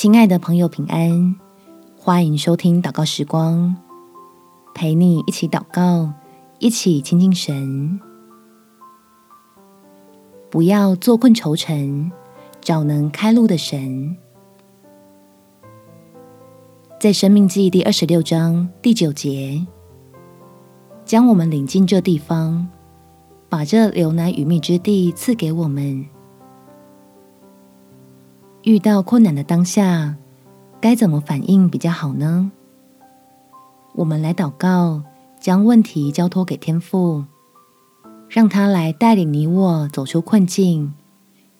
亲爱的朋友，平安！欢迎收听祷告时光，陪你一起祷告，一起亲近神。不要坐困愁城，找能开路的神。在生命记第二十六章第九节，将我们领进这地方，把这流奶与蜜之地赐给我们。遇到困难的当下，该怎么反应比较好呢？我们来祷告，将问题交托给天父，让他来带领你我走出困境，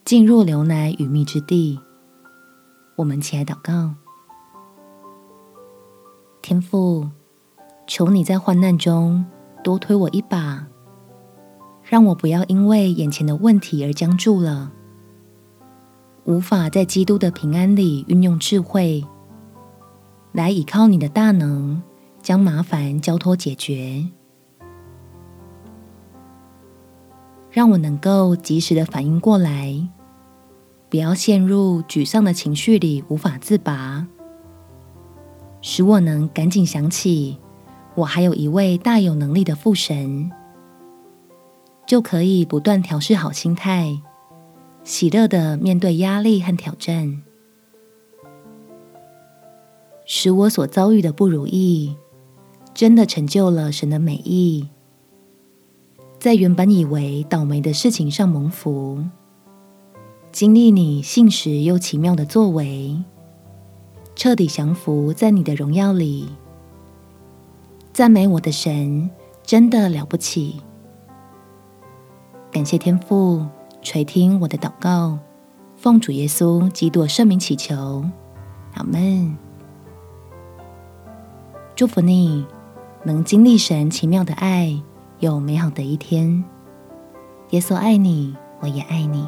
进入流奶与蜜之地。我们起来祷告，天父，求你在患难中多推我一把，让我不要因为眼前的问题而僵住了。无法在基督的平安里运用智慧，来倚靠你的大能，将麻烦交托解决，让我能够及时的反应过来，不要陷入沮丧的情绪里无法自拔，使我能赶紧想起我还有一位大有能力的父神，就可以不断调试好心态。喜乐的面对压力和挑战，使我所遭遇的不如意，真的成就了神的美意，在原本以为倒霉的事情上蒙福，经历你信实又奇妙的作为，彻底降服在你的荣耀里，赞美我的神，真的了不起，感谢天父。垂听我的祷告，奉主耶稣基督圣名祈求，阿门。祝福你能经历神奇妙的爱，有美好的一天。耶稣爱你，我也爱你。